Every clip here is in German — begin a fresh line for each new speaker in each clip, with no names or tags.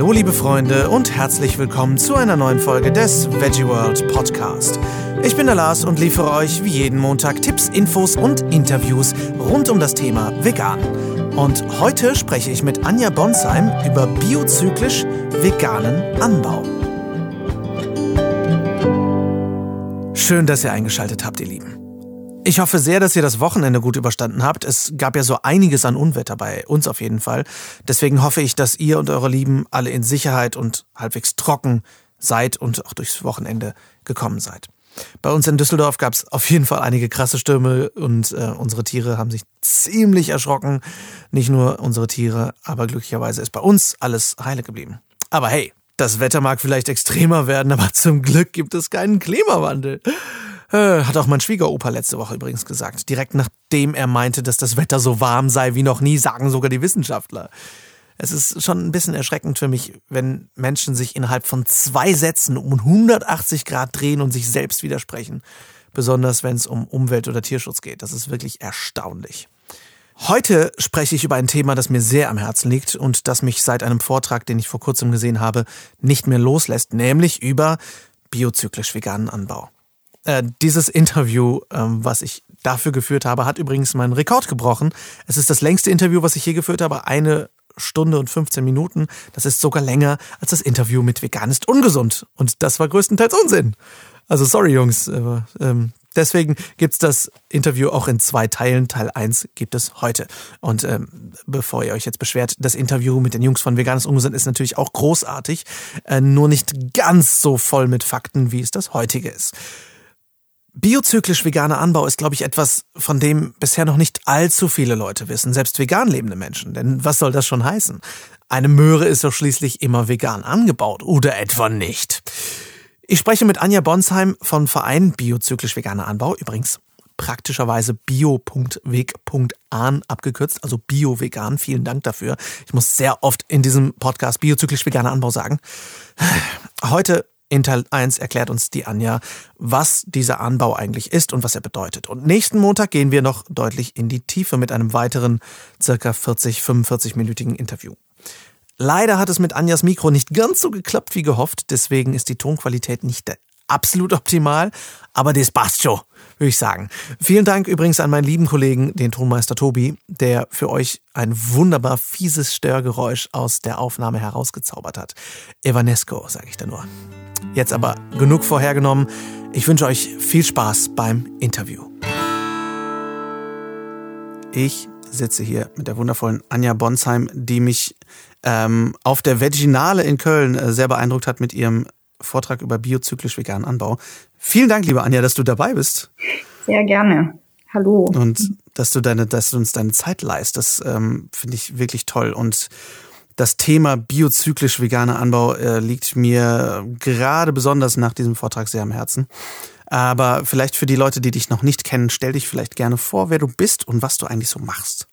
Hallo liebe Freunde und herzlich willkommen zu einer neuen Folge des Veggie World Podcast. Ich bin der Lars und liefere euch wie jeden Montag Tipps, Infos und Interviews rund um das Thema Vegan. Und heute spreche ich mit Anja Bonsheim über biozyklisch veganen Anbau. Schön, dass ihr eingeschaltet habt, ihr Lieben. Ich hoffe sehr, dass ihr das Wochenende gut überstanden habt. Es gab ja so einiges an Unwetter bei uns auf jeden Fall. Deswegen hoffe ich, dass ihr und eure Lieben alle in Sicherheit und halbwegs trocken seid und auch durchs Wochenende gekommen seid. Bei uns in Düsseldorf gab es auf jeden Fall einige krasse Stürme und äh, unsere Tiere haben sich ziemlich erschrocken. Nicht nur unsere Tiere, aber glücklicherweise ist bei uns alles heile geblieben. Aber hey, das Wetter mag vielleicht extremer werden, aber zum Glück gibt es keinen Klimawandel. Äh, hat auch mein Schwiegeropa letzte Woche übrigens gesagt. Direkt nachdem er meinte, dass das Wetter so warm sei wie noch nie, sagen sogar die Wissenschaftler. Es ist schon ein bisschen erschreckend für mich, wenn Menschen sich innerhalb von zwei Sätzen um 180 Grad drehen und sich selbst widersprechen. Besonders wenn es um Umwelt- oder Tierschutz geht. Das ist wirklich erstaunlich. Heute spreche ich über ein Thema, das mir sehr am Herzen liegt und das mich seit einem Vortrag, den ich vor kurzem gesehen habe, nicht mehr loslässt, nämlich über biozyklisch veganen Anbau. Äh, dieses Interview, ähm, was ich dafür geführt habe, hat übrigens meinen Rekord gebrochen. Es ist das längste Interview, was ich je geführt habe. Eine Stunde und 15 Minuten. Das ist sogar länger als das Interview mit Vegan ist ungesund. Und das war größtenteils Unsinn. Also sorry, Jungs. Aber, ähm, deswegen gibt's das Interview auch in zwei Teilen. Teil 1 gibt es heute. Und ähm, bevor ihr euch jetzt beschwert, das Interview mit den Jungs von Vegan ist ungesund ist natürlich auch großartig. Äh, nur nicht ganz so voll mit Fakten, wie es das heutige ist. Biozyklisch veganer Anbau ist, glaube ich, etwas, von dem bisher noch nicht allzu viele Leute wissen, selbst vegan lebende Menschen. Denn was soll das schon heißen? Eine Möhre ist doch schließlich immer vegan angebaut, oder etwa nicht? Ich spreche mit Anja Bonsheim von Verein Biozyklisch Veganer Anbau, übrigens praktischerweise bio.weg.an abgekürzt, also bio-vegan. Vielen Dank dafür. Ich muss sehr oft in diesem Podcast biozyklisch veganer Anbau sagen. Heute in Teil 1 erklärt uns die Anja, was dieser Anbau eigentlich ist und was er bedeutet. Und nächsten Montag gehen wir noch deutlich in die Tiefe mit einem weiteren circa 40, 45-minütigen Interview. Leider hat es mit Anjas Mikro nicht ganz so geklappt wie gehofft, deswegen ist die Tonqualität nicht absolut optimal, aber das passt schon, würde ich sagen. Vielen Dank übrigens an meinen lieben Kollegen, den Tonmeister Tobi, der für euch ein wunderbar fieses Störgeräusch aus der Aufnahme herausgezaubert hat. Evanesco, sage ich da nur. Jetzt aber genug vorhergenommen. Ich wünsche euch viel Spaß beim Interview. Ich sitze hier mit der wundervollen Anja Bonsheim, die mich ähm, auf der Veginale in Köln äh, sehr beeindruckt hat mit ihrem Vortrag über biozyklisch veganen Anbau. Vielen Dank, liebe Anja, dass du dabei bist.
Sehr gerne. Hallo.
Und dass du deine, dass du uns deine Zeit leist. Das ähm, finde ich wirklich toll. Und das Thema biozyklisch veganer Anbau äh, liegt mir gerade besonders nach diesem Vortrag sehr am Herzen. Aber vielleicht für die Leute, die dich noch nicht kennen, stell dich vielleicht gerne vor, wer du bist und was du eigentlich so machst.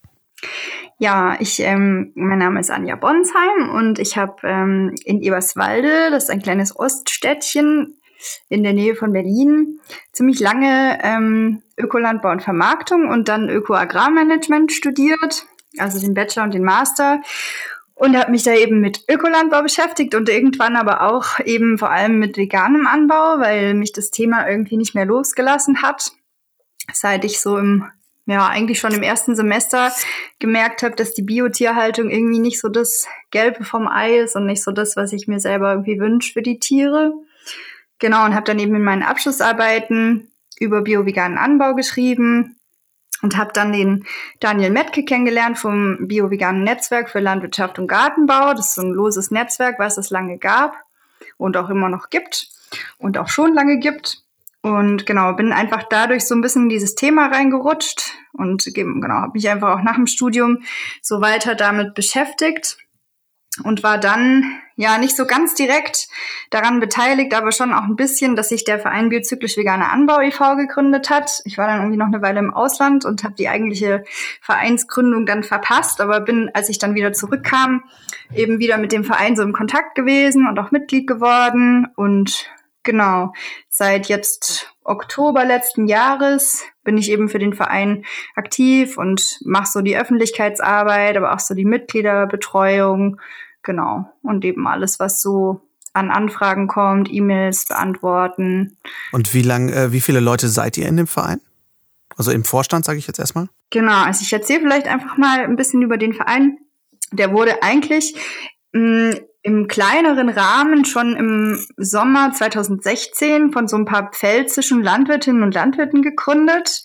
Ja, ich, ähm, mein Name ist Anja Bonsheim und ich habe ähm, in Eberswalde, das ist ein kleines Oststädtchen in der Nähe von Berlin, ziemlich lange ähm, Ökolandbau und Vermarktung und dann Öko-Agrarmanagement studiert, also den Bachelor und den Master und habe mich da eben mit Ökolandbau beschäftigt und irgendwann aber auch eben vor allem mit veganem Anbau, weil mich das Thema irgendwie nicht mehr losgelassen hat. Seit ich so im, ja, eigentlich schon im ersten Semester gemerkt habe, dass die Biotierhaltung irgendwie nicht so das Gelbe vom Ei ist und nicht so das, was ich mir selber irgendwie wünsche für die Tiere. Genau, und habe dann eben in meinen Abschlussarbeiten über bio-veganen Anbau geschrieben, und habe dann den Daniel Metke kennengelernt vom Bio-Veganen Netzwerk für Landwirtschaft und Gartenbau. Das ist so ein loses Netzwerk, was es lange gab und auch immer noch gibt und auch schon lange gibt. Und genau, bin einfach dadurch so ein bisschen in dieses Thema reingerutscht und genau, habe mich einfach auch nach dem Studium so weiter damit beschäftigt und war dann ja nicht so ganz direkt daran beteiligt, aber schon auch ein bisschen, dass sich der Verein Biozyklisch Veganer Anbau e.V. gegründet hat. Ich war dann irgendwie noch eine Weile im Ausland und habe die eigentliche Vereinsgründung dann verpasst, aber bin, als ich dann wieder zurückkam, eben wieder mit dem Verein so im Kontakt gewesen und auch Mitglied geworden und genau, seit jetzt Oktober letzten Jahres bin ich eben für den Verein aktiv und mache so die Öffentlichkeitsarbeit, aber auch so die Mitgliederbetreuung, genau. Und eben alles, was so an Anfragen kommt, E-Mails beantworten.
Und wie lang, äh, wie viele Leute seid ihr in dem Verein? Also im Vorstand, sage ich jetzt erstmal.
Genau, also ich erzähle vielleicht einfach mal ein bisschen über den Verein. Der wurde eigentlich mh, mm, im kleineren Rahmen schon im Sommer 2016 von so ein paar pfälzischen Landwirtinnen und Landwirten gegründet.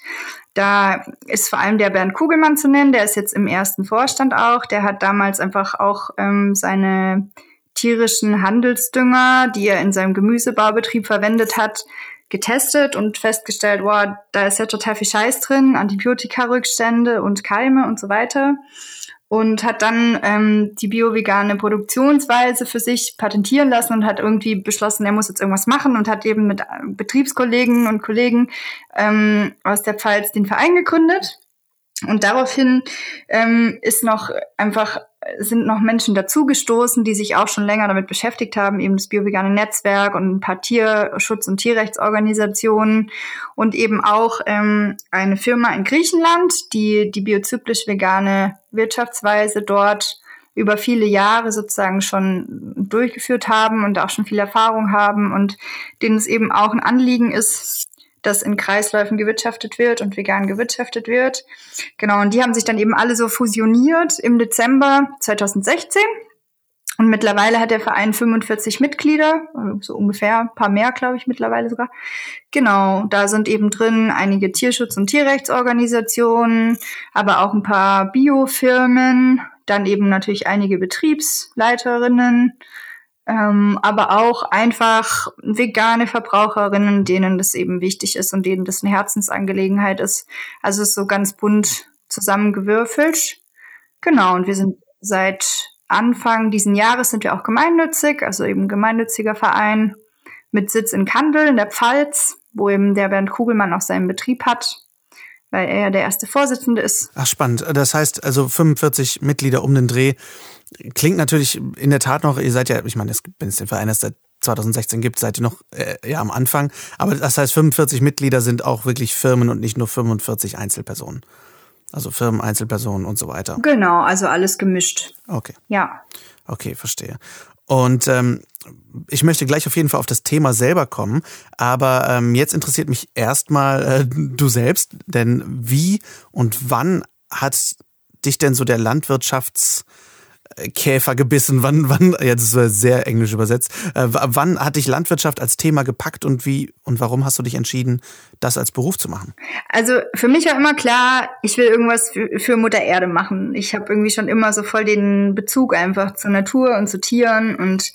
Da ist vor allem der Bernd Kugelmann zu nennen, der ist jetzt im ersten Vorstand auch. Der hat damals einfach auch ähm, seine tierischen Handelsdünger, die er in seinem Gemüsebaubetrieb verwendet hat, getestet und festgestellt, wow, da ist ja total viel Scheiß drin, Antibiotika-Rückstände und Keime und so weiter. Und hat dann ähm, die bio-vegane Produktionsweise für sich patentieren lassen und hat irgendwie beschlossen, er muss jetzt irgendwas machen und hat eben mit äh, Betriebskollegen und Kollegen ähm, aus der Pfalz den Verein gegründet. Und daraufhin ähm, ist noch einfach sind noch Menschen dazugestoßen, die sich auch schon länger damit beschäftigt haben, eben das biovegane Netzwerk und ein paar Tierschutz- und Tierrechtsorganisationen und eben auch ähm, eine Firma in Griechenland, die die biozyklisch vegane Wirtschaftsweise dort über viele Jahre sozusagen schon durchgeführt haben und auch schon viel Erfahrung haben und denen es eben auch ein Anliegen ist, dass in Kreisläufen gewirtschaftet wird und vegan gewirtschaftet wird. Genau, und die haben sich dann eben alle so fusioniert im Dezember 2016. Und mittlerweile hat der Verein 45 Mitglieder, so ungefähr, ein paar mehr, glaube ich, mittlerweile sogar. Genau, da sind eben drin einige Tierschutz- und Tierrechtsorganisationen, aber auch ein paar Biofirmen, dann eben natürlich einige Betriebsleiterinnen, ähm, aber auch einfach vegane Verbraucherinnen, denen das eben wichtig ist und denen das eine Herzensangelegenheit ist. Also es ist so ganz bunt zusammengewürfelt. Genau, und wir sind seit Anfang diesen Jahres sind wir auch gemeinnützig, also eben gemeinnütziger Verein mit Sitz in Kandel in der Pfalz, wo eben der Bernd Kugelmann auch seinen Betrieb hat, weil er ja der erste Vorsitzende ist.
Ach spannend. Das heißt also 45 Mitglieder um den Dreh klingt natürlich in der Tat noch, ihr seid ja, ich meine, wenn es den Verein erst seit 2016 gibt, seid ihr noch äh, ja am Anfang. Aber das heißt, 45 Mitglieder sind auch wirklich Firmen und nicht nur 45 Einzelpersonen. Also Firmen, Einzelpersonen und so weiter.
Genau, also alles gemischt.
Okay.
Ja.
Okay, verstehe. Und ähm, ich möchte gleich auf jeden Fall auf das Thema selber kommen, aber ähm, jetzt interessiert mich erstmal äh, du selbst, denn wie und wann hat dich denn so der Landwirtschafts Käfer gebissen? Wann, wann, jetzt ist sehr englisch übersetzt, äh, wann hat dich Landwirtschaft als Thema gepackt und wie und warum hast du dich entschieden, das als Beruf zu machen?
Also für mich war immer klar, ich will irgendwas für, für Mutter Erde machen. Ich habe irgendwie schon immer so voll den Bezug einfach zur Natur und zu Tieren und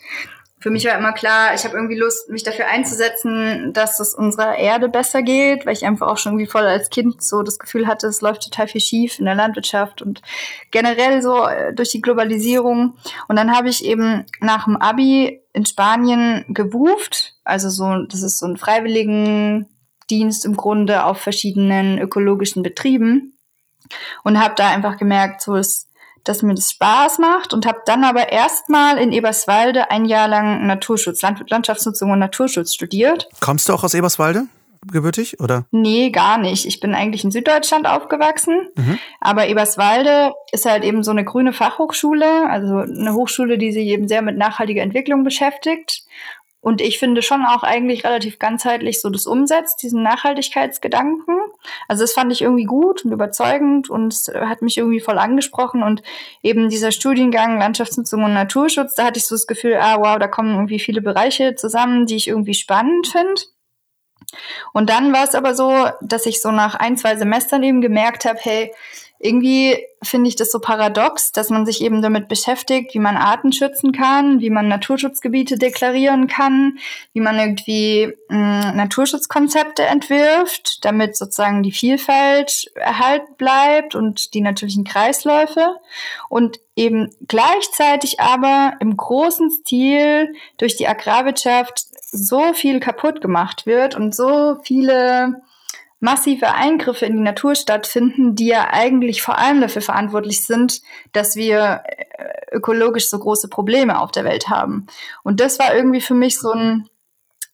für mich war immer klar, ich habe irgendwie Lust, mich dafür einzusetzen, dass es unserer Erde besser geht, weil ich einfach auch schon irgendwie voll als Kind so das Gefühl hatte, es läuft total viel schief in der Landwirtschaft und generell so äh, durch die Globalisierung. Und dann habe ich eben nach dem Abi in Spanien gewuft, also so, das ist so ein freiwilligen Dienst im Grunde auf verschiedenen ökologischen Betrieben und habe da einfach gemerkt, so ist dass mir das Spaß macht und habe dann aber erstmal in Eberswalde ein Jahr lang Naturschutz, Land Landschaftsnutzung und Naturschutz studiert.
Kommst du auch aus Eberswalde? gebürtig, oder?
Nee, gar nicht. Ich bin eigentlich in Süddeutschland aufgewachsen, mhm. aber Eberswalde ist halt eben so eine grüne Fachhochschule, also eine Hochschule, die sich eben sehr mit nachhaltiger Entwicklung beschäftigt. Und ich finde schon auch eigentlich relativ ganzheitlich so das umsetzt, diesen Nachhaltigkeitsgedanken. Also das fand ich irgendwie gut und überzeugend und es hat mich irgendwie voll angesprochen. Und eben dieser Studiengang Landschaftsnutzung und Naturschutz, da hatte ich so das Gefühl, ah wow, da kommen irgendwie viele Bereiche zusammen, die ich irgendwie spannend finde. Und dann war es aber so, dass ich so nach ein, zwei Semestern eben gemerkt habe, hey, irgendwie finde ich das so paradox, dass man sich eben damit beschäftigt, wie man Arten schützen kann, wie man Naturschutzgebiete deklarieren kann, wie man irgendwie mh, hm, Naturschutzkonzepte entwirft, damit sozusagen die Vielfalt erhalten bleibt und die natürlichen Kreisläufe. Und eben gleichzeitig aber im großen Stil durch die Agrarwirtschaft so viel kaputt gemacht wird und so viele massive Eingriffe in die Natur stattfinden, die ja eigentlich vor allem dafür verantwortlich sind, dass wir äh, ökologisch so große Probleme auf der Welt haben. Und das war irgendwie für mich so ein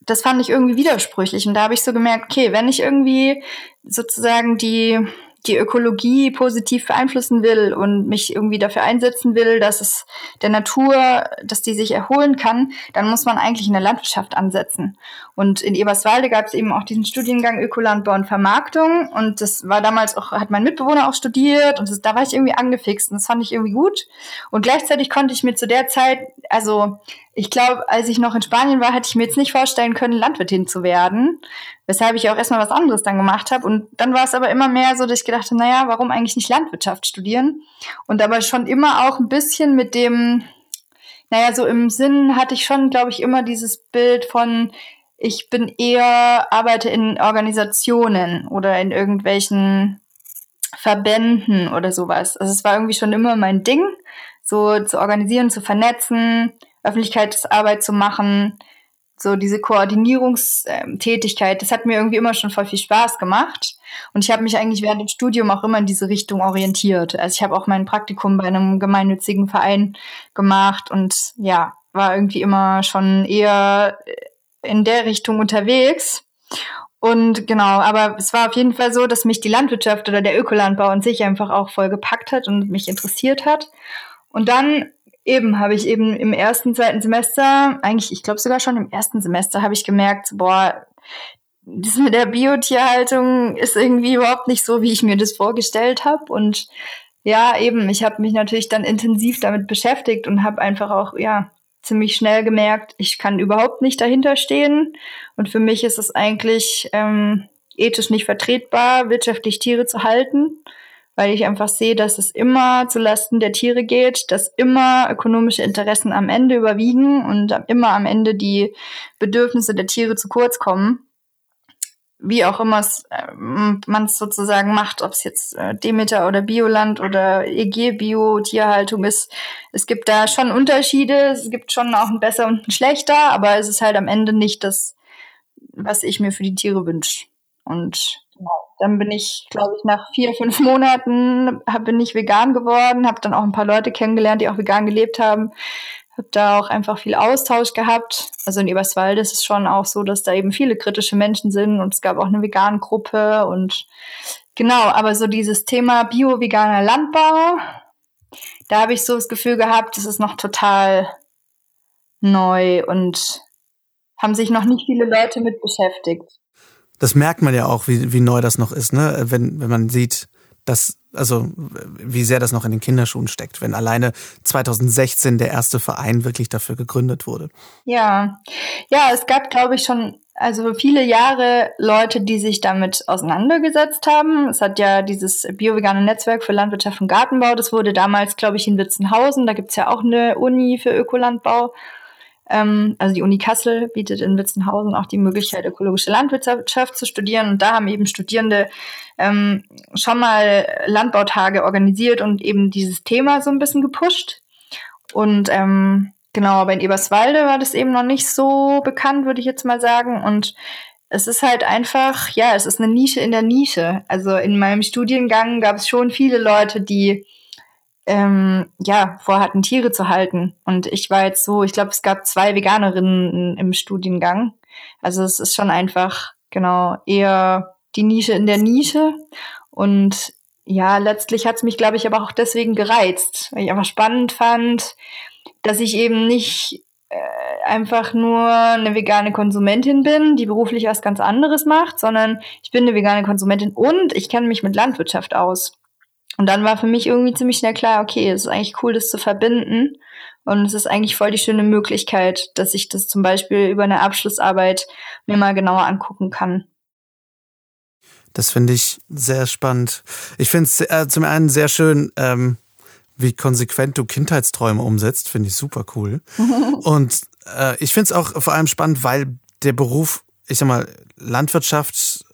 das fand ich irgendwie widersprüchlich. Und da habe ich so gemerkt, okay, wenn ich irgendwie sozusagen die die Ökologie positiv beeinflussen will und mich irgendwie dafür einsetzen will, dass es der Natur, dass die sich erholen kann, dann muss man eigentlich in der Landwirtschaft ansetzen. Und in Eberswalde gab es eben auch diesen Studiengang Ökolandbau und Vermarktung und das war damals auch, hat mein Mitbewohner auch studiert und das, da war ich irgendwie angefixt und das fand ich irgendwie gut. Und gleichzeitig konnte ich mir zu der Zeit, also ich glaube, als ich noch in Spanien war, hätte ich mir jetzt nicht vorstellen können, Landwirtin zu werden, weshalb ich auch erstmal was anderes dann gemacht habe. Und dann war es aber immer mehr so, dass ich gedacht habe, naja, warum eigentlich nicht Landwirtschaft studieren? Und aber schon immer auch ein bisschen mit dem, naja, so im Sinn hatte ich schon, glaube ich, immer dieses Bild von, ich bin eher, arbeite in Organisationen oder in irgendwelchen Verbänden oder sowas. Also es war irgendwie schon immer mein Ding, so zu organisieren, zu vernetzen, Öffentlichkeitsarbeit zu machen, so diese Koordinierungstätigkeit, das hat mir irgendwie immer schon voll viel Spaß gemacht. Und ich habe mich eigentlich während dem Studium auch immer in diese Richtung orientiert. Also ich habe auch mein Praktikum bei einem gemeinnützigen Verein gemacht und ja, war irgendwie immer schon eher in der Richtung unterwegs. Und genau, aber es war auf jeden Fall so, dass mich die Landwirtschaft oder der Ökolandbau an sich einfach auch voll gepackt hat und mich interessiert hat. Und dann Eben, habe ich eben im ersten, zweiten Semester, eigentlich, ich glaube sogar schon im ersten Semester, habe ich gemerkt, boah, das mit der Biotierhaltung ist irgendwie überhaupt nicht so, wie ich mir das vorgestellt habe. Und ja, eben, ich habe mich natürlich dann intensiv damit beschäftigt und habe einfach auch, ja, ziemlich schnell gemerkt, ich kann überhaupt nicht dahinter stehen. Und für mich ist es eigentlich ähm, ethisch nicht vertretbar, wirtschaftlich Tiere zu halten weil ich einfach sehe, dass es immer zu Lasten der Tiere geht, dass immer ökonomische Interessen am Ende überwiegen und immer am Ende die Bedürfnisse der Tiere zu kurz kommen. Wie auch immer äh, man es sozusagen macht, ob es jetzt äh, Demeter oder Bioland oder EG-Bio-Tierhaltung ist. Es gibt da schon Unterschiede, es gibt schon auch ein besser und ein schlechter, aber es ist halt am Ende nicht das, was ich mir für die Tiere wünsche. Und dann bin ich, glaube ich, nach vier, fünf Monaten hab, bin ich vegan geworden, habe dann auch ein paar Leute kennengelernt, die auch vegan gelebt haben. Habe da auch einfach viel Austausch gehabt. Also in Eberswalde ist es schon auch so, dass da eben viele kritische Menschen sind und es gab auch eine vegan Gruppe und genau, aber so dieses Thema bio-veganer Landbau, da habe ich so das Gefühl gehabt, das ist noch total neu und haben sich noch nicht viele Leute mit beschäftigt
das merkt man ja auch, wie, wie neu das noch ist, ne? Wenn, wenn man sieht, dass, also wie sehr das noch in den Kinderschuhen steckt, wenn alleine 2016 der erste Verein wirklich dafür gegründet wurde.
Ja, ja, es gab, glaube ich, schon also viele Jahre Leute, die sich damit auseinandergesetzt haben. Es hat ja dieses biovegane Netzwerk für Landwirtschaft und Gartenbau, das wurde damals, glaube ich, in Witzenhausen, da gibt's ja auch eine Uni für Ökolandbau ähm, also die Uni Kassel bietet in Witzenhausen auch die Möglichkeit, ökologische Landwirtschaft zu studieren. Und da haben eben Studierende ähm, schon mal Landbautage organisiert und eben dieses Thema so ein bisschen gepusht. Und ähm, genau, aber in Eberswalde war das eben noch nicht so bekannt, würde ich jetzt mal sagen. Und es ist halt einfach, ja, es ist eine Nische in der Nische. Also in meinem Studiengang gab es schon viele Leute, die ähm, ja, vorhatten, Tiere zu halten. Und ich war jetzt so, ich glaube, es gab zwei Veganerinnen im Studiengang. Also es ist schon einfach, genau, eher die Nische in der Nische. Und ja, letztlich hat es mich, glaube ich, aber auch deswegen gereizt, weil ich einfach spannend fand, dass ich eben nicht äh, einfach nur eine vegane Konsumentin bin, die beruflich was ganz anderes macht, sondern ich bin eine vegane Konsumentin und ich kenne mich mit Landwirtschaft aus. Und dann war für mich irgendwie ziemlich schnell klar, okay, es ist eigentlich cool, das zu verbinden. Und es ist eigentlich voll die schöne Möglichkeit, dass ich das zum Beispiel über eine Abschlussarbeit mir mal genauer angucken kann.
Das finde ich sehr spannend. Ich finde es äh, zum einen sehr schön, ähm, wie konsequent du Kindheitsträume umsetzt. Finde ich super cool. Und äh, ich finde es auch vor allem spannend, weil der Beruf, ich sag mal, Landwirtschaft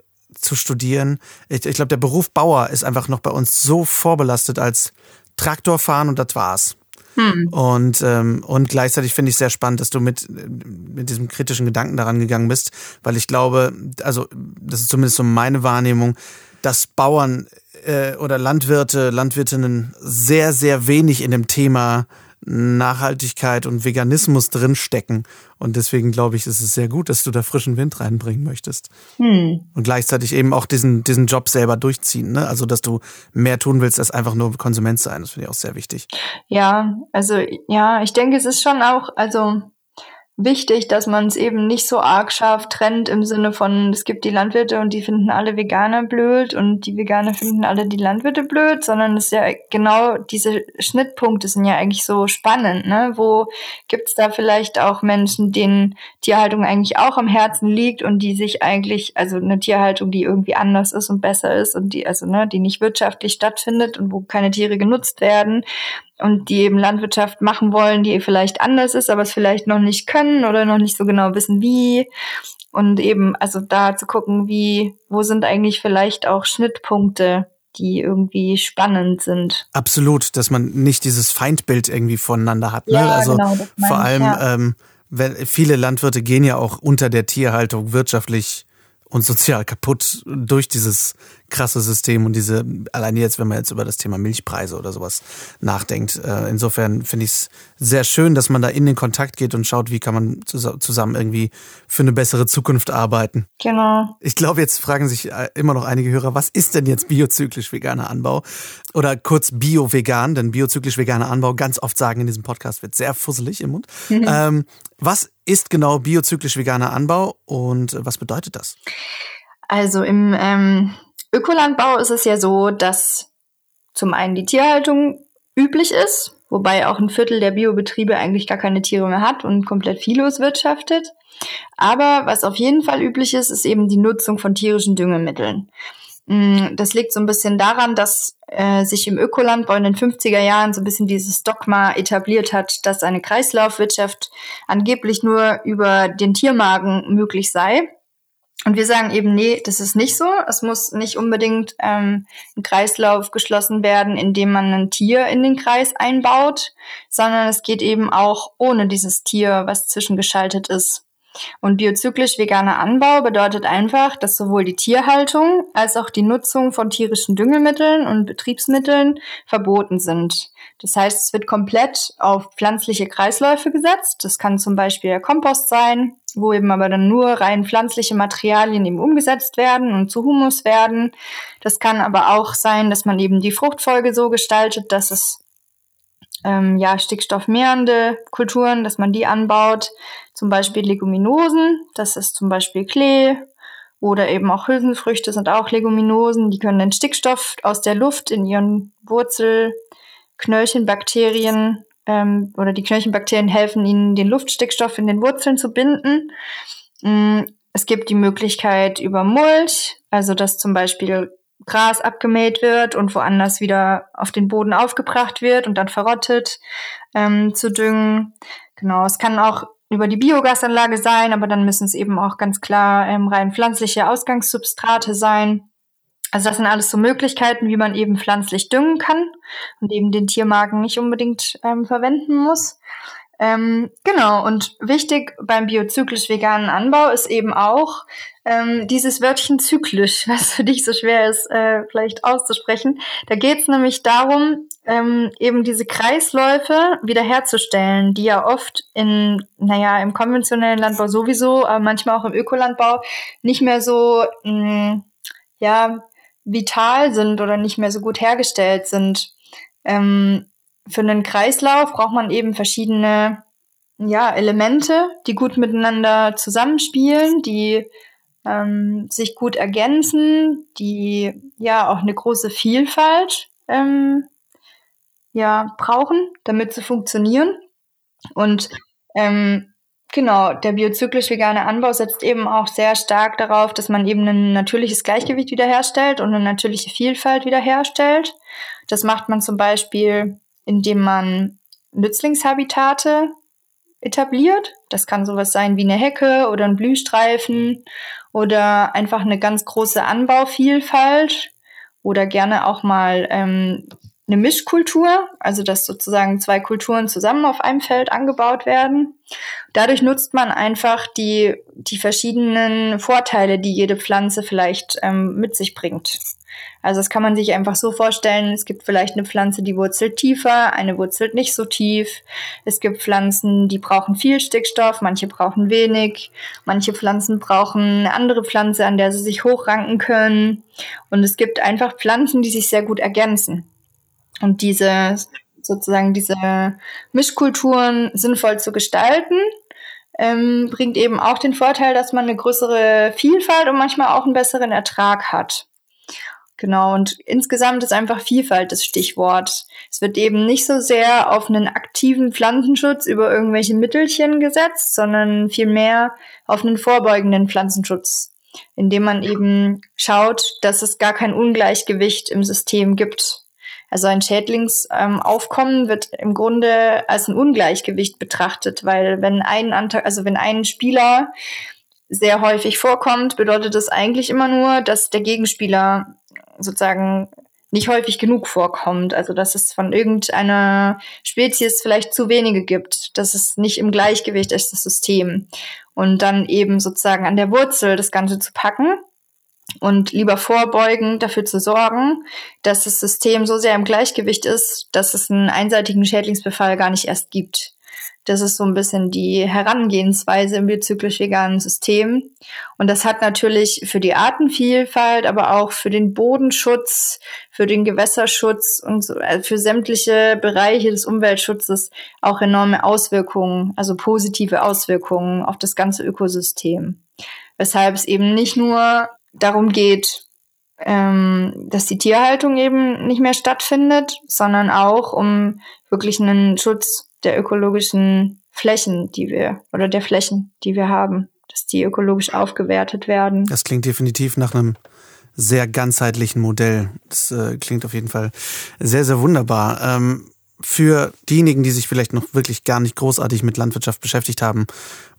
zu studieren. Ich, ich glaube, der Beruf Bauer ist einfach noch bei uns so vorbelastet als Traktorfahren und das war's. Hm. Und, ähm, und gleichzeitig finde ich sehr spannend, dass du mit, mit diesem kritischen Gedanken daran gegangen bist, weil ich glaube, also das ist zumindest so meine Wahrnehmung, dass Bauern äh, oder Landwirte, Landwirtinnen sehr, sehr wenig in dem Thema Nachhaltigkeit und Veganismus drinstecken. Und deswegen glaube ich, ist es sehr gut, dass du da frischen Wind reinbringen möchtest. Hm. Und gleichzeitig eben auch diesen, diesen Job selber durchziehen. Ne? Also, dass du mehr tun willst, als einfach nur Konsument sein. Das finde ich auch sehr wichtig.
Ja, also ja, ich denke, es ist schon auch, also wichtig, dass man es eben nicht so arg scharf trennt im Sinne von, es gibt die Landwirte und die finden alle Veganer blöd und die Veganer finden alle die Landwirte blöd, sondern es ist ja genau diese Schnittpunkte sind ja eigentlich so spannend, ne? Wo gibt's da vielleicht auch Menschen, denen Tierhaltung eigentlich auch am Herzen liegt und die sich eigentlich, also eine Tierhaltung, die irgendwie anders ist und besser ist und die, also ne, die nicht wirtschaftlich stattfindet und wo keine Tiere genutzt werden und die eben Landwirtschaft machen wollen, die vielleicht anders ist, aber es vielleicht noch nicht können oder noch nicht so genau wissen, wie. Und eben, also da zu gucken, wie, wo sind eigentlich vielleicht auch Schnittpunkte, die irgendwie spannend sind.
Absolut, dass man nicht dieses Feindbild irgendwie voneinander hat. Ne? Ja, also genau, vor allem, ja. ähm, viele Landwirte gehen ja auch unter der Tierhaltung wirtschaftlich und sozial kaputt durch dieses krasse System und diese, allein jetzt, wenn man jetzt über das Thema Milchpreise oder sowas nachdenkt. Äh, insofern finde ich es sehr schön, dass man da in den Kontakt geht und schaut, wie kann man zusammen irgendwie für eine bessere Zukunft arbeiten.
Genau.
Ich glaube, jetzt fragen sich äh, immer noch einige Hörer, was ist denn jetzt biozyklisch veganer Anbau? Oder kurz bio-vegan, denn biozyklisch veganer Anbau, ganz oft sagen in diesem Podcast, wird sehr fusselig im Mund. Mhm. Ähm, was ist genau biozyklisch veganer Anbau und was bedeutet das?
Also im ähm, Ökolandbau ist es ja so, dass zum einen die Tierhaltung üblich ist, wobei auch ein Viertel der Biobetriebe eigentlich gar keine Tiere mehr hat und komplett viellos wirtschaftet. Aber was auf jeden Fall üblich ist, ist eben die Nutzung von tierischen Düngemitteln. Mm, das liegt so ein bisschen daran, dass äh, sich im Ökolandbau in den 50er Jahren so ein bisschen dieses Dogma etabliert hat, dass eine Kreislaufwirtschaft angeblich nur über den Tiermagen möglich sei. Und wir sagen eben, nee, das ist nicht so. Es muss nicht unbedingt ähm, ein Kreislauf geschlossen werden, indem man ein Tier in den Kreis einbaut, sondern es geht eben auch ohne dieses Tier, was zwischengeschaltet ist. Und biozyklisch veganer Anbau bedeutet einfach, dass sowohl die Tierhaltung als auch die Nutzung von tierischen Düngemitteln und Betriebsmitteln verboten sind. Das heißt, es wird komplett auf pflanzliche Kreisläufe gesetzt. Das kann zum Beispiel der Kompost sein, wo eben aber dann nur rein pflanzliche Materialien eben umgesetzt werden und zu Humus werden. Das kann aber auch sein, dass man eben die Fruchtfolge so gestaltet, dass es ähm, ja, stickstoffmehrende Kulturen, dass man die anbaut. Zum Beispiel Leguminosen, das ist zum Beispiel Klee oder eben auch Hülsenfrüchte sind auch Leguminosen. Die können den Stickstoff aus der Luft in ihren Wurzelknöllchenbakterien ähm, oder die Knöllchenbakterien helfen ihnen, den Luftstickstoff in den Wurzeln zu binden. Mm, es gibt die Möglichkeit über Mulch, also dass zum Beispiel Gras abgemäht wird und woanders wieder auf den Boden aufgebracht wird und dann verrottet, ähm, zu düngen. Genau, es kann auch über die Biogasanlage sein, aber dann müssen es eben auch ganz klar ähm, rein pflanzliche Ausgangssubstrate sein. Also das sind alles so Möglichkeiten, wie man eben pflanzlich düngen kann und eben den Tiermagen nicht unbedingt ähm, verwenden muss. Ähm, genau, und wichtig beim biozyklisch veganen Anbau ist eben auch ähm, dieses Wörtchen zyklisch, was für dich so schwer ist, äh, vielleicht auszusprechen. Da geht es nämlich darum, ähm, eben diese Kreisläufe wiederherzustellen, die ja oft in, naja, im konventionellen Landbau sowieso, aber manchmal auch im Ökolandbau nicht mehr so, mh, mm, ja, vital sind oder nicht mehr so gut hergestellt sind. Ähm, für einen Kreislauf braucht man eben verschiedene ja, Elemente, die gut miteinander zusammenspielen, die ähm, sich gut ergänzen, die ja auch eine große Vielfalt ähm, ja, brauchen, damit sie funktionieren. Und ähm, genau, der biozyklisch vegane Anbau setzt eben auch sehr stark darauf, dass man eben ein natürliches Gleichgewicht wiederherstellt und eine natürliche Vielfalt wiederherstellt. Das macht man zum Beispiel indem man Nützlingshabitate etabliert. Das kann sowas sein wie eine Hecke oder ein Blühstreifen oder einfach eine ganz große Anbauvielfalt oder gerne auch mal ähm, eine Mischkultur, also dass sozusagen zwei Kulturen zusammen auf einem Feld angebaut werden. Dadurch nutzt man einfach die, die verschiedenen Vorteile, die jede Pflanze vielleicht ähm, mit sich bringt. Also das kann man sich einfach so vorstellen, es gibt vielleicht eine Pflanze, die wurzelt tiefer, eine wurzelt nicht so tief. Es gibt Pflanzen, die brauchen viel Stickstoff, manche brauchen wenig. Manche Pflanzen brauchen eine andere Pflanze, an der sie sich hochranken können. Und es gibt einfach Pflanzen, die sich sehr gut ergänzen. Und diese sozusagen diese Mischkulturen sinnvoll zu gestalten, ähm, bringt eben auch den Vorteil, dass man eine größere Vielfalt und manchmal auch einen besseren Ertrag hat. Genau, und insgesamt ist einfach Vielfalt das Stichwort. Es wird eben nicht so sehr auf einen aktiven Pflanzenschutz über irgendwelche Mittelchen gesetzt, sondern vielmehr auf einen vorbeugenden Pflanzenschutz, indem man eben schaut, dass es gar kein Ungleichgewicht im System gibt. Also ein Schädlingsaufkommen ähm, wird im Grunde als ein Ungleichgewicht betrachtet, weil wenn ein Anteil, also wenn ein Spieler sehr häufig vorkommt, bedeutet das eigentlich immer nur, dass der Gegenspieler sozusagen nicht häufig genug vorkommt. Also dass es von irgendeiner Spezies vielleicht zu wenige gibt, dass es nicht im Gleichgewicht ist, das System. Und dann eben sozusagen an der Wurzel das Ganze zu packen und lieber vorbeugend dafür zu sorgen, dass das System so sehr im Gleichgewicht ist, dass es einen einseitigen Schädlingsbefall gar nicht erst gibt. Das ist so ein bisschen die Herangehensweise im biozyklisch veganen System. Und das hat natürlich für die Artenvielfalt, aber auch für den Bodenschutz, für den Gewässerschutz und also für sämtliche Bereiche des Umweltschutzes auch enorme Auswirkungen, also positive Auswirkungen auf das ganze Ökosystem. Weshalb es eben nicht nur darum geht, ähm, dass die Tierhaltung eben nicht mehr stattfindet, sondern auch um wirklich einen Schutz der ökologischen Flächen, die wir, oder der Flächen, die wir haben, dass die ökologisch aufgewertet werden.
Das klingt definitiv nach einem sehr ganzheitlichen Modell. Das äh, klingt auf jeden Fall sehr, sehr wunderbar. Ähm, für diejenigen, die sich vielleicht noch wirklich gar nicht großartig mit Landwirtschaft beschäftigt haben,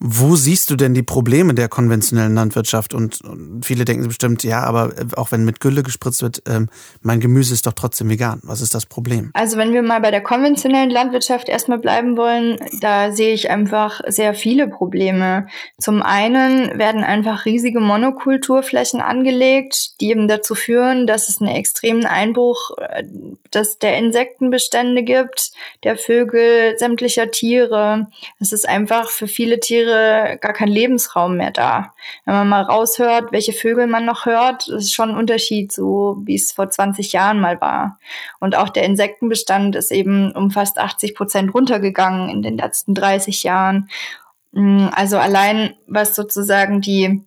wo siehst du denn die Probleme der konventionellen Landwirtschaft? Und, und viele denken bestimmt, ja, aber auch wenn mit Gülle gespritzt wird, ähm, mein Gemüse ist doch trotzdem vegan. Was ist das Problem?
Also wenn wir mal bei der konventionellen Landwirtschaft erstmal bleiben wollen, da sehe ich einfach sehr viele Probleme. Zum einen werden einfach riesige Monokulturflächen angelegt, die eben dazu führen, dass es einen extremen Einbruch äh, dass der Insektenbestände gibt, der Vögel, sämtlicher Tiere. Es ist einfach für viele Tiere gar kein Lebensraum mehr da. Wenn man mal raushört, welche Vögel man noch hört, ist schon ein Unterschied, so wie es vor 20 Jahren mal war. Und auch der Insektenbestand ist eben um fast 80 Prozent runtergegangen in den letzten 30 Jahren. Mm, also allein was sozusagen die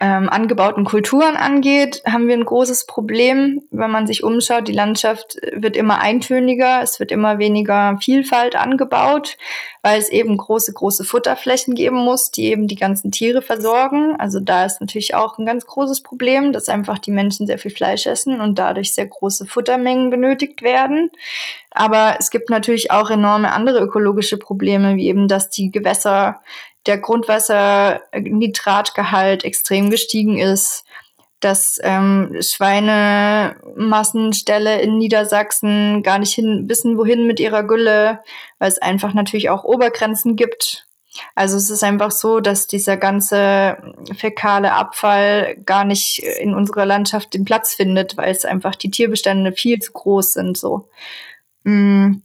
ähm, angebauten Kulturen angeht, haben wir ein großes Problem. Wenn man sich umschaut, die Landschaft wird immer eintöniger, es wird immer weniger Vielfalt angebaut, weil es eben große, große Futterflächen geben muss, die eben die ganzen Tiere versorgen. Also da ist natürlich auch ein ganz großes Problem, dass einfach die Menschen sehr viel Fleisch essen und dadurch sehr große Futtermengen benötigt werden. Aber es gibt natürlich auch enorme andere ökologische Probleme, wie eben, dass die Gewässer der Grundwassernitratgehalt extrem gestiegen ist, dass ähm, Schweinemassenställe in Niedersachsen gar nicht hin, wissen, wohin mit ihrer Gülle, weil es einfach natürlich auch Obergrenzen gibt. Also es ist einfach so, dass dieser ganze fäkale Abfall gar nicht in unserer Landschaft den Platz findet, weil es einfach die Tierbestände viel zu groß sind. So. Mm.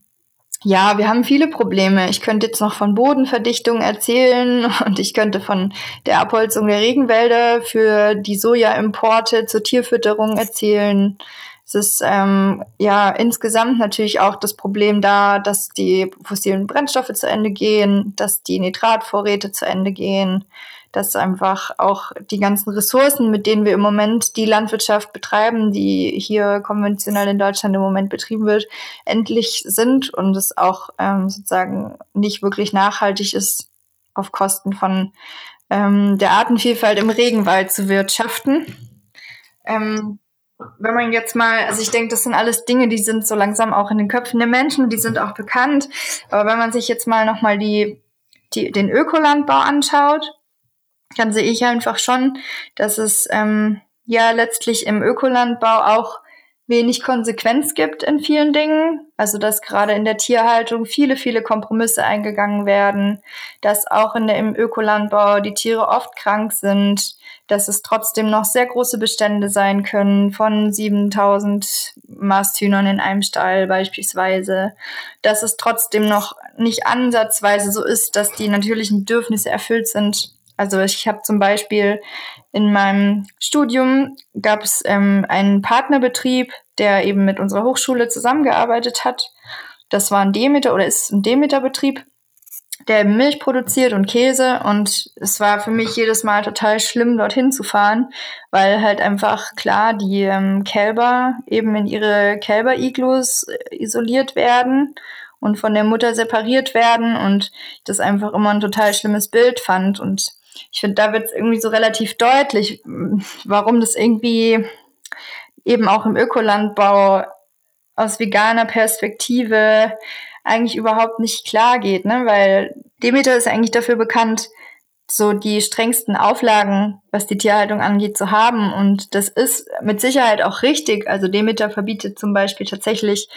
Ja, wir haben viele Probleme. Ich könnte jetzt noch von Bodenverdichtung erzählen und ich könnte von der Abholzung der Regenwälder für die Sojaimporte zur Tierfütterung erzählen. Es ist ähm, ja insgesamt natürlich auch das Problem da, dass die fossilen Brennstoffe zu Ende gehen, dass die Nitratvorräte zu Ende gehen, dass einfach auch die ganzen Ressourcen, mit denen wir im Moment die Landwirtschaft betreiben, die hier konventionell in Deutschland im Moment betrieben wird, endlich sind und es auch ähm, sozusagen nicht wirklich nachhaltig ist, auf Kosten von ähm, der Artenvielfalt im Regenwald zu wirtschaften. Ähm, wenn man jetzt mal, also ich denke, das sind alles Dinge, die sind so langsam auch in den Köpfen der Menschen, die sind auch bekannt. Aber wenn man sich jetzt mal nochmal die, die, den Ökolandbau anschaut, dann sehe ich einfach schon, dass es ähm, ja letztlich im Ökolandbau auch wenig Konsequenz gibt in vielen Dingen. Also dass gerade in der Tierhaltung viele, viele Kompromisse eingegangen werden, dass auch in der, im Ökolandbau die Tiere oft krank sind, dass es trotzdem noch sehr große Bestände sein können von 7000 Masthühnern in einem Stall beispielsweise, dass es trotzdem noch nicht ansatzweise so ist, dass die natürlichen Bedürfnisse erfüllt sind. Also ich habe zum Beispiel in meinem Studium gab es ähm, einen Partnerbetrieb, der eben mit unserer Hochschule zusammengearbeitet hat. Das war ein Demeter oder ist ein Demeter-Betrieb der Milch produziert und Käse und es war für mich jedes Mal total schlimm, dorthin zu fahren, weil halt einfach klar die ähm, Kälber eben in ihre Kälber-Iglus äh, isoliert werden und von der Mutter separiert werden und das einfach immer ein total schlimmes Bild fand und ich finde, da wird es irgendwie so relativ deutlich, warum das irgendwie eben auch im Ökolandbau aus veganer Perspektive eigentlich überhaupt nicht klar geht, ne? Weil Demeter ist eigentlich dafür bekannt, so die strengsten Auflagen, was die Tierhaltung angeht, zu haben. Und das ist mit Sicherheit auch richtig. Also Demeter verbietet zum Beispiel tatsächlich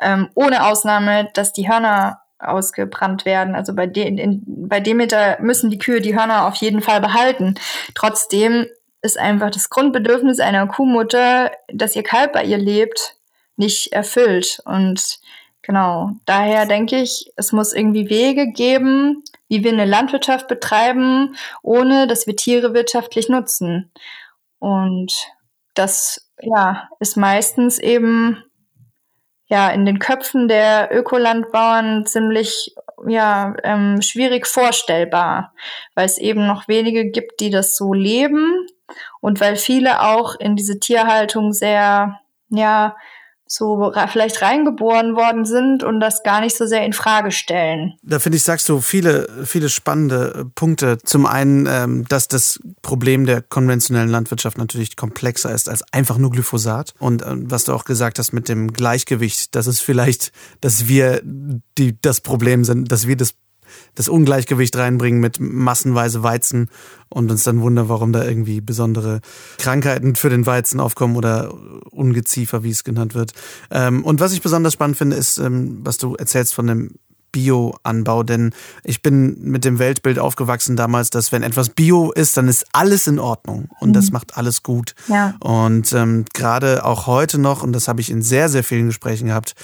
ähm, ohne Ausnahme, dass die Hörner ausgebrannt werden. Also bei, De in, bei Demeter müssen die Kühe die Hörner auf jeden Fall behalten. Trotzdem ist einfach das Grundbedürfnis einer Kuhmutter, dass ihr Kalb bei ihr lebt, nicht erfüllt. Und Genau. Daher denke ich, es muss irgendwie Wege geben, wie wir eine Landwirtschaft betreiben, ohne dass wir Tiere wirtschaftlich nutzen. Und das, ja, ist meistens eben, ja, in den Köpfen der Ökolandbauern ziemlich, ja, ähm, schwierig vorstellbar, weil es eben noch wenige gibt, die das so leben und weil viele auch in diese Tierhaltung sehr, ja, so vielleicht reingeboren worden sind und das gar nicht so sehr in Frage stellen.
Da finde ich, sagst du viele, viele spannende äh, Punkte. Zum einen, ähm, dass das Problem der konventionellen Landwirtschaft natürlich komplexer ist als einfach nur Glyphosat. Und äh, was du auch gesagt hast mit dem Gleichgewicht, dass es vielleicht, dass wir die, das Problem sind, dass wir das das Ungleichgewicht reinbringen mit massenweise Weizen und uns dann wundern, warum da irgendwie besondere Krankheiten für den Weizen aufkommen oder Ungeziefer, wie es genannt wird. Ähm, und was ich besonders spannend finde, ist, ähm, was du erzählst von dem Bio-Anbau, denn ich bin mit dem Weltbild aufgewachsen damals, dass wenn etwas Bio ist, dann ist alles in Ordnung und mhm. das macht alles gut.
Ja.
Und ähm, gerade auch heute noch, und das habe ich in sehr, sehr vielen Gesprächen gehabt,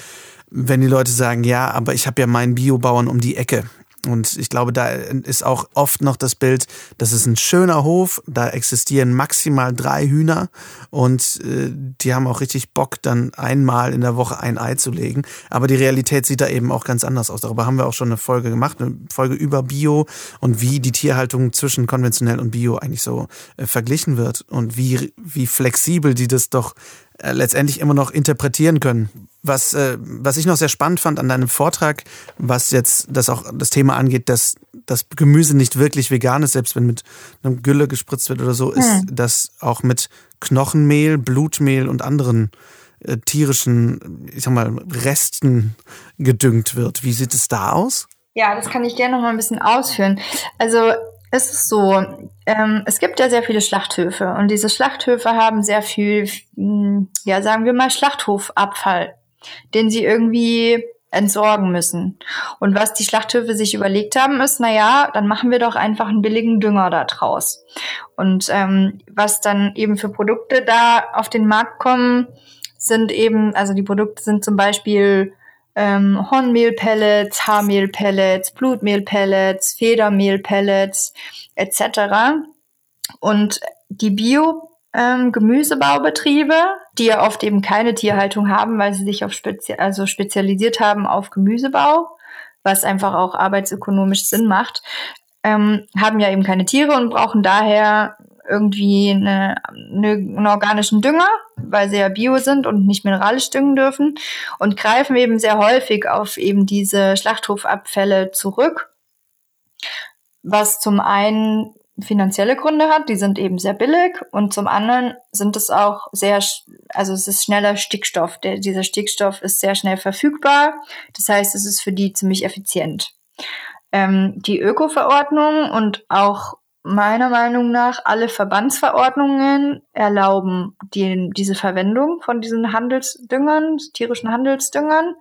wenn die Leute sagen, ja, aber ich habe ja meinen Biobauern um die Ecke. Und ich glaube, da ist auch oft noch das Bild, das ist ein schöner Hof, da existieren maximal drei Hühner und äh, die haben auch richtig Bock, dann einmal in der Woche ein Ei zu legen. Aber die Realität sieht da eben auch ganz anders aus. Darüber haben wir auch schon eine Folge gemacht, eine Folge über Bio und wie die Tierhaltung zwischen konventionell und Bio eigentlich so äh, verglichen wird und wie, wie flexibel die das doch äh, letztendlich immer noch interpretieren können. Was, äh, was ich noch sehr spannend fand an deinem Vortrag, was jetzt das auch das Thema angeht, dass das Gemüse nicht wirklich vegan ist, selbst wenn mit einem Gülle gespritzt wird oder so, ist, hm. dass auch mit Knochenmehl, Blutmehl und anderen äh, tierischen, ich sag mal, Resten gedüngt wird. Wie sieht es da aus?
Ja, das kann ich gerne noch mal ein bisschen ausführen. Also es ist so, ähm, es gibt ja sehr viele Schlachthöfe und diese Schlachthöfe haben sehr viel, hm, ja, sagen wir mal, Schlachthofabfall, den sie irgendwie entsorgen müssen. Und was die Schlachthöfe sich überlegt haben, ist, na ja, dann machen wir doch einfach einen billigen Dünger da draus. Und ähm, was dann eben für Produkte da auf den Markt kommen, sind eben, also die Produkte sind zum Beispiel ähm, Hornmehlpellets, Haarmehlpellets, Blutmehlpellets, Federmehlpellets etc. Und die Bio ähm, Gemüsebaubetriebe, die ja oft eben keine Tierhaltung haben, weil sie sich auf spezi also spezialisiert haben auf Gemüsebau, was einfach auch arbeitsökonomisch Sinn macht, ähm, haben ja eben keine Tiere und brauchen daher irgendwie eine, eine, einen organischen Dünger, weil sie ja bio sind und nicht mineralisch düngen dürfen und greifen eben sehr häufig auf eben diese Schlachthofabfälle zurück, was zum einen finanzielle Gründe hat, die sind eben sehr billig und zum anderen sind es auch sehr, also es ist schneller Stickstoff. Der, dieser Stickstoff ist sehr schnell verfügbar. Das heißt, es ist für die ziemlich effizient. Ähm, die Öko-Verordnung und auch meiner Meinung nach alle Verbandsverordnungen erlauben die, diese Verwendung von diesen Handelsdüngern, tierischen Handelsdüngern.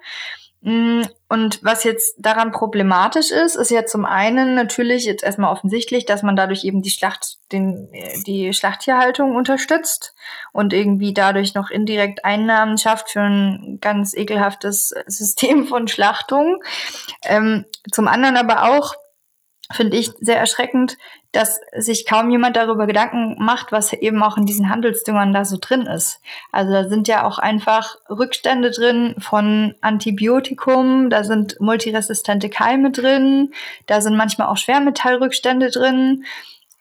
Mm, und was jetzt daran problematisch ist, ist ja zum einen natürlich jetzt erstmal offensichtlich, dass man dadurch eben die Schlacht, den, die Schlachttierhaltung unterstützt und irgendwie dadurch noch indirekt Einnahmen schafft für ein ganz ekelhaftes System von Schlachtung. Ähm, zum anderen aber auch, finde ich sehr erschreckend, dass sich kaum jemand darüber Gedanken macht, was eben auch in diesen Handelsdüngern da so drin ist. Also da sind ja auch einfach Rückstände drin von Antibiotikum, da sind multiresistente Keime drin, da sind manchmal auch Schwermetallrückstände drin.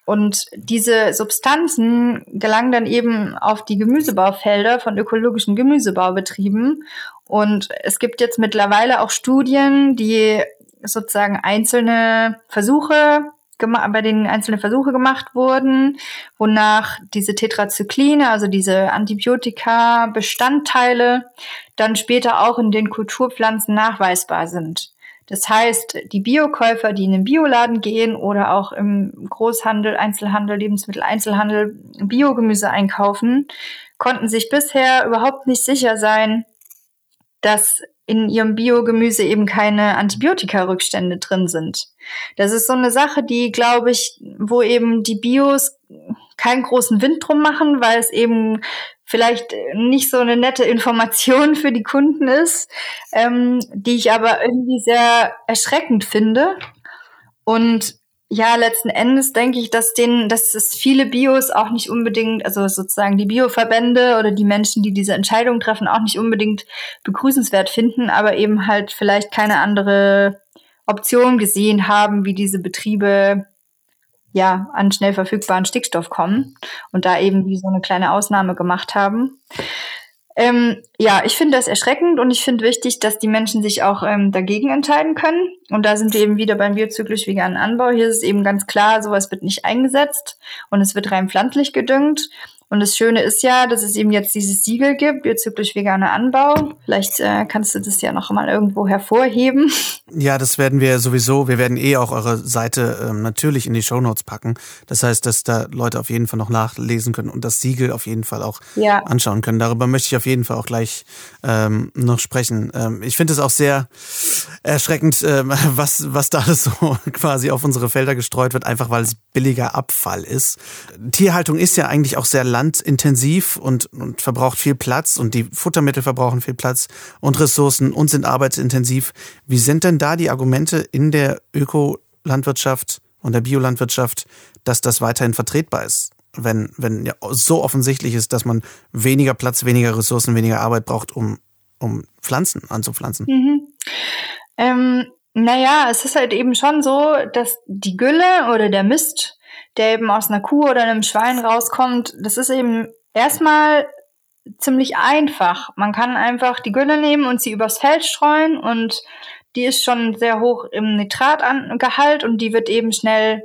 Und diese Substanzen gelangen dann eben auf die Gemüsebaufelder von ökologischen Gemüsebaubetrieben. Und es gibt jetzt mittlerweile auch Studien, die sozusagen einzelne Versuche bei denen einzelne Versuche gemacht wurden, wonach diese Tetrazykline, also diese Antibiotika-Bestandteile, dann später auch in den Kulturpflanzen nachweisbar sind. Das heißt, die Biokäufer, die in den Bioladen gehen oder auch im Großhandel, Einzelhandel, Lebensmitteleinzelhandel Biogemüse einkaufen, konnten sich bisher überhaupt nicht sicher sein, dass in ihrem Biogemüse eben keine Antibiotika-Rückstände drin sind. Das ist so eine Sache, die, glaube ich, wo eben die Bios keinen großen Wind drum machen, weil es eben vielleicht nicht so eine nette Information für die Kunden ist, ähm, die ich aber irgendwie sehr erschreckend finde. Und ja, letzten Endes denke ich, dass denen, dass es viele Bios auch nicht unbedingt, also sozusagen die Bioverbände oder die Menschen, die diese Entscheidung treffen, auch nicht unbedingt begrüßenswert finden, aber eben halt vielleicht keine andere Option gesehen haben, wie diese Betriebe ja an schnell verfügbaren Stickstoff kommen und da eben wie so eine kleine Ausnahme gemacht haben. Ähm, ja, ich finde das erschreckend und ich finde wichtig, dass die Menschen sich auch ähm, dagegen entscheiden können. Und da sind wir eben wieder beim biozyklisch veganen Anbau. Hier ist es eben ganz klar, sowas wird nicht eingesetzt und es wird rein pflanzlich gedüngt. Und das Schöne ist ja, dass es eben jetzt dieses Siegel gibt, biozyklisch veganer Anbau. Vielleicht äh, kannst du das ja noch mal irgendwo hervorheben.
Ja, das werden wir sowieso. Wir werden eh auch eure Seite ähm, natürlich in die Shownotes packen. Das heißt, dass da Leute auf jeden Fall noch nachlesen können und das Siegel auf jeden Fall auch ja. anschauen können. Darüber möchte ich auf jeden Fall auch gleich ähm, noch sprechen. Ähm, ich finde es auch sehr erschreckend, ähm, was, was da alles so quasi auf unsere Felder gestreut wird, einfach weil es billiger Abfall ist. Tierhaltung ist ja eigentlich auch sehr landintensiv und, und verbraucht viel Platz und die Futtermittel verbrauchen viel Platz und Ressourcen und sind arbeitsintensiv. Wie sind denn da die Argumente in der Ökolandwirtschaft und der Biolandwirtschaft, dass das weiterhin vertretbar ist? Wenn, wenn ja so offensichtlich ist, dass man weniger Platz, weniger Ressourcen, weniger Arbeit braucht, um, um Pflanzen anzupflanzen.
Mhm. Ähm, naja, es ist halt eben schon so, dass die Gülle oder der Mist der eben aus einer Kuh oder einem Schwein rauskommt, das ist eben erstmal ziemlich einfach. Man kann einfach die Gülle nehmen und sie übers Feld streuen und die ist schon sehr hoch im Nitratgehalt und die wird eben schnell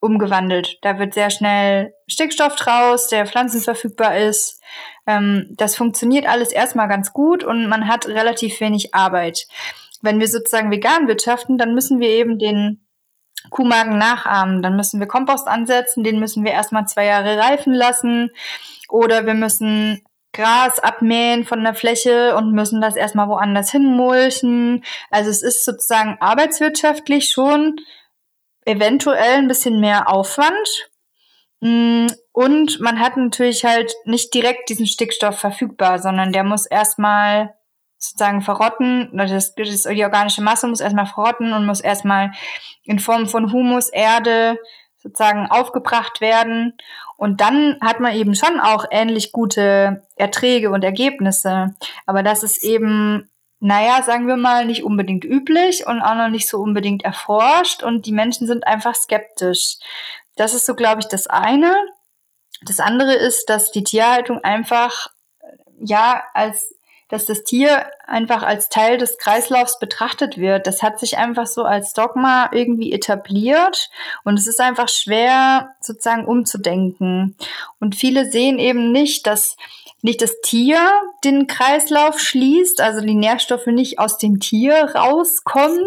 umgewandelt. Da wird sehr schnell Stickstoff draus, der pflanzenverfügbar ist. Ähm, das funktioniert alles erstmal ganz gut und man hat relativ wenig Arbeit. Wenn wir sozusagen vegan wirtschaften, dann müssen wir eben den Kuhmagen nachahmen. Dann müssen wir Kompost ansetzen, den müssen wir erstmal zwei Jahre reifen lassen. Oder wir müssen Gras abmähen von der Fläche und müssen das erstmal woanders hinmulchen. Also es ist sozusagen arbeitswirtschaftlich schon eventuell ein bisschen mehr Aufwand. Mm, und man hat natürlich halt nicht direkt diesen Stickstoff verfügbar, sondern der muss erstmal sozusagen verrotten, das, das, die organische Masse muss erstmal verrotten und muss erstmal in Form von Humus, Erde sozusagen aufgebracht werden. Und dann hat man eben schon auch ähnlich gute Erträge und Ergebnisse. Aber das ist eben, naja, sagen wir mal, nicht unbedingt üblich und auch noch nicht so unbedingt erforscht. Und die Menschen sind einfach skeptisch. Das ist so, glaube ich, das eine. Das andere ist, dass die Tierhaltung einfach, ja, als dass das Tier einfach als Teil des Kreislaufs betrachtet wird. Das hat sich einfach so als Dogma irgendwie etabliert und es ist einfach schwer sozusagen umzudenken. Und viele sehen eben nicht, dass nicht das Tier den Kreislauf schließt, also die Nährstoffe nicht aus dem Tier rauskommen,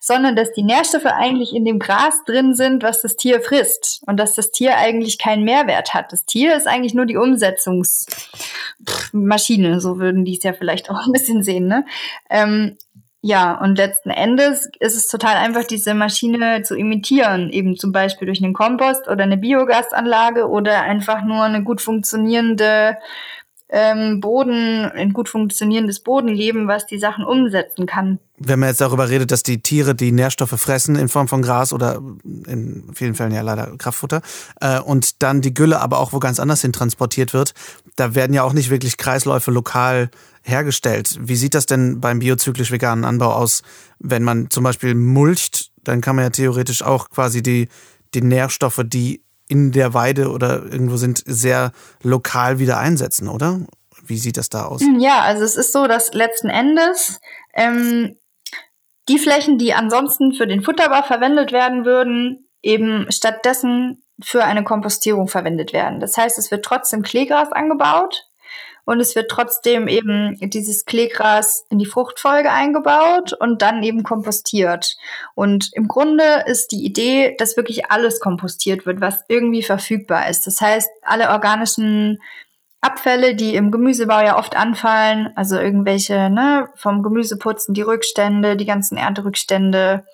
sondern dass die Nährstoffe eigentlich in dem Gras drin sind, was das Tier frisst und dass das Tier eigentlich keinen Mehrwert hat. Das Tier ist eigentlich nur die Umsetzungsmaschine, so würden die es ja vielleicht auch ein bisschen sehen. Ne? Ähm, Ja, und letzten Endes ist es total einfach, diese Maschine zu imitieren, eben zum Beispiel durch einen Kompost oder eine Biogasanlage oder einfach nur eine gut funktionierende ähm, Boden, ein gut funktionierendes Bodenleben, was die Sachen umsetzen kann.
Wenn man jetzt darüber redet, dass die Tiere die Nährstoffe fressen in Form von Gras oder in vielen Fällen ja leider Kraftfutter äh, und dann die Gülle aber auch wo ganz anders hin transportiert wird, da werden ja auch nicht wirklich Kreisläufe lokal hergestellt. Wie sieht das denn beim biozyklisch veganen Anbau aus, wenn man zum Beispiel mulcht? Dann kann man ja theoretisch auch quasi die, die Nährstoffe, die in der Weide oder irgendwo sind, sehr lokal wieder einsetzen, oder? Wie sieht das da aus?
Hm, ja, also es ist so, dass letzten Endes ähm, die Flächen, die ansonsten für den Futterbau verwendet werden würden, eben stattdessen für eine Kompostierung verwendet werden. Das heißt, es wird trotzdem Kleegras angebaut, und es wird trotzdem eben dieses Kleegras in die Fruchtfolge eingebaut und dann eben kompostiert. Und im Grunde ist die Idee, dass wirklich alles kompostiert wird, was irgendwie verfügbar ist. Das heißt, alle organischen Abfälle, die im Gemüsebau ja oft anfallen, also irgendwelche, ne, vom Gemüseputzen, die Rückstände, die ganzen Ernterückstände,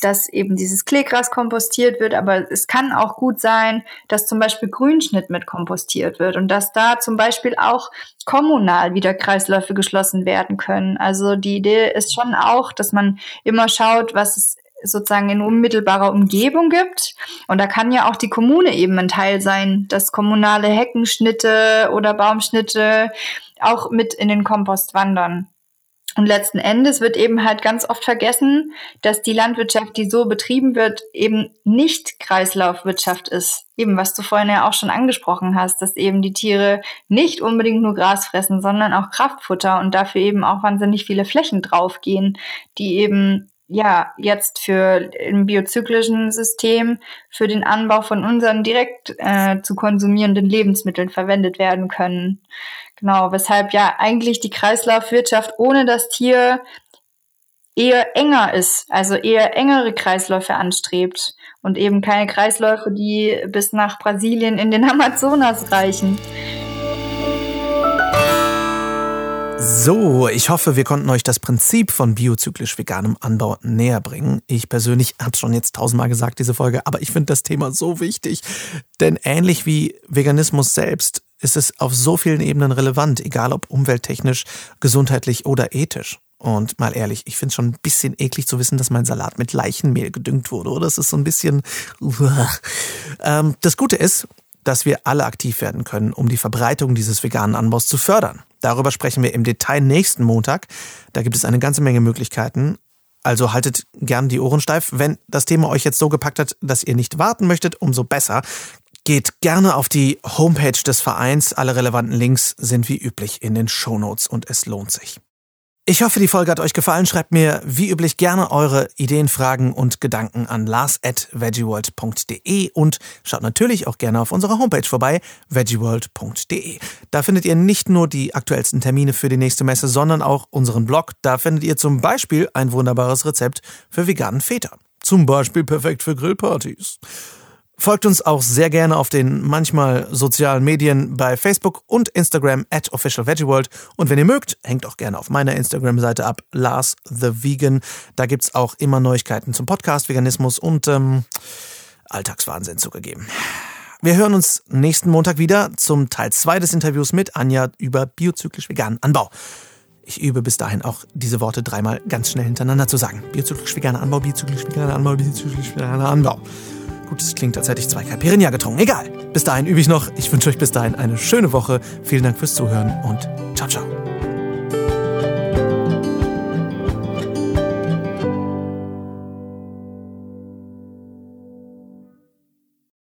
dass eben dieses Kleegras kompostiert wird, aber es kann auch gut sein, dass zum Beispiel Grünschnitt mit kompostiert wird und dass da zum Beispiel auch kommunal wieder Kreisläufe geschlossen werden können. Also die Idee ist schon auch, dass man immer schaut, was es sozusagen in unmittelbarer Umgebung gibt. Und da kann ja auch die Kommune eben ein Teil sein, dass kommunale Heckenschnitte oder Baumschnitte auch mit in den Kompost wandern. Und letzten Endes wird eben halt ganz oft vergessen, dass die Landwirtschaft, die so betrieben wird, eben nicht Kreislaufwirtschaft ist. Eben, was du vorhin ja auch schon angesprochen hast, dass eben die Tiere nicht unbedingt nur Gras fressen, sondern auch Kraftfutter und dafür eben auch wahnsinnig viele Flächen draufgehen, die eben ja jetzt für im biozyklischen System für den Anbau von unseren direkt äh, zu konsumierenden Lebensmitteln verwendet werden können. Genau, weshalb ja eigentlich die Kreislaufwirtschaft ohne das Tier eher enger ist, also eher engere Kreisläufe anstrebt und eben keine Kreisläufe, die bis nach Brasilien in den Amazonas reichen.
So, ich hoffe, wir konnten euch das Prinzip von biozyklisch veganem Anbau näher bringen. Ich persönlich habe schon jetzt tausendmal gesagt, diese Folge, aber ich finde das Thema so wichtig. Denn ähnlich wie Veganismus selbst ist es auf so vielen Ebenen relevant, egal ob umwelttechnisch, gesundheitlich oder ethisch. Und mal ehrlich, ich finde es schon ein bisschen eklig zu wissen, dass mein Salat mit Leichenmehl gedüngt wurde, oder? Das ist so ein bisschen. Ähm, das Gute ist, dass wir alle aktiv werden können, um die Verbreitung dieses veganen Anbaus zu fördern. Darüber sprechen wir im Detail nächsten Montag. Da gibt es eine ganze Menge Möglichkeiten. Also haltet gern die Ohren steif. Wenn das Thema euch jetzt so gepackt hat, dass ihr nicht warten möchtet, umso besser. Geht gerne auf die Homepage des Vereins. Alle relevanten Links sind wie üblich in den Shownotes und es lohnt sich. Ich hoffe, die Folge hat euch gefallen. Schreibt mir wie üblich gerne eure Ideen, Fragen und Gedanken an lars.veggieworld.de und schaut natürlich auch gerne auf unserer Homepage vorbei, veggieworld.de. Da findet ihr nicht nur die aktuellsten Termine für die nächste Messe, sondern auch unseren Blog. Da findet ihr zum Beispiel ein wunderbares Rezept für veganen Feta. Zum Beispiel perfekt für Grillpartys. Folgt uns auch sehr gerne auf den manchmal sozialen Medien bei Facebook und Instagram at officialveggieworld. Und wenn ihr mögt, hängt auch gerne auf meiner Instagram-Seite ab, Lars the Vegan. Da gibt's auch immer Neuigkeiten zum Podcast, Veganismus und ähm, Alltagswahnsinn zugegeben. Wir hören uns nächsten Montag wieder zum Teil 2 des Interviews mit Anja über biozyklisch veganen Anbau. Ich übe bis dahin auch diese Worte dreimal ganz schnell hintereinander zu sagen. Biozyklisch veganer Anbau, biozyklisch veganer Anbau, biozyklisch veganer Anbau. Gut, es klingt, als hätte ich zwei Caipirinha getrunken. Egal. Bis dahin übe ich noch. Ich wünsche euch bis dahin eine schöne Woche. Vielen Dank fürs Zuhören und ciao, ciao.